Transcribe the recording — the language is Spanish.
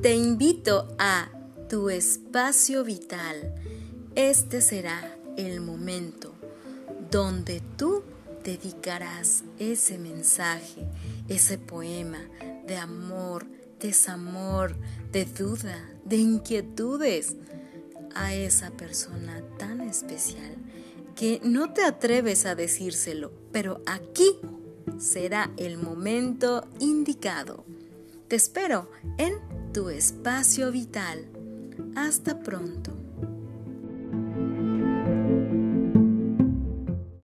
te invito a tu espacio vital. Este será el momento donde tú dedicarás ese mensaje, ese poema de amor, desamor, de duda, de inquietudes a esa persona tan especial que no te atreves a decírselo, pero aquí será el momento indicado. Te espero en tu espacio vital. Hasta pronto.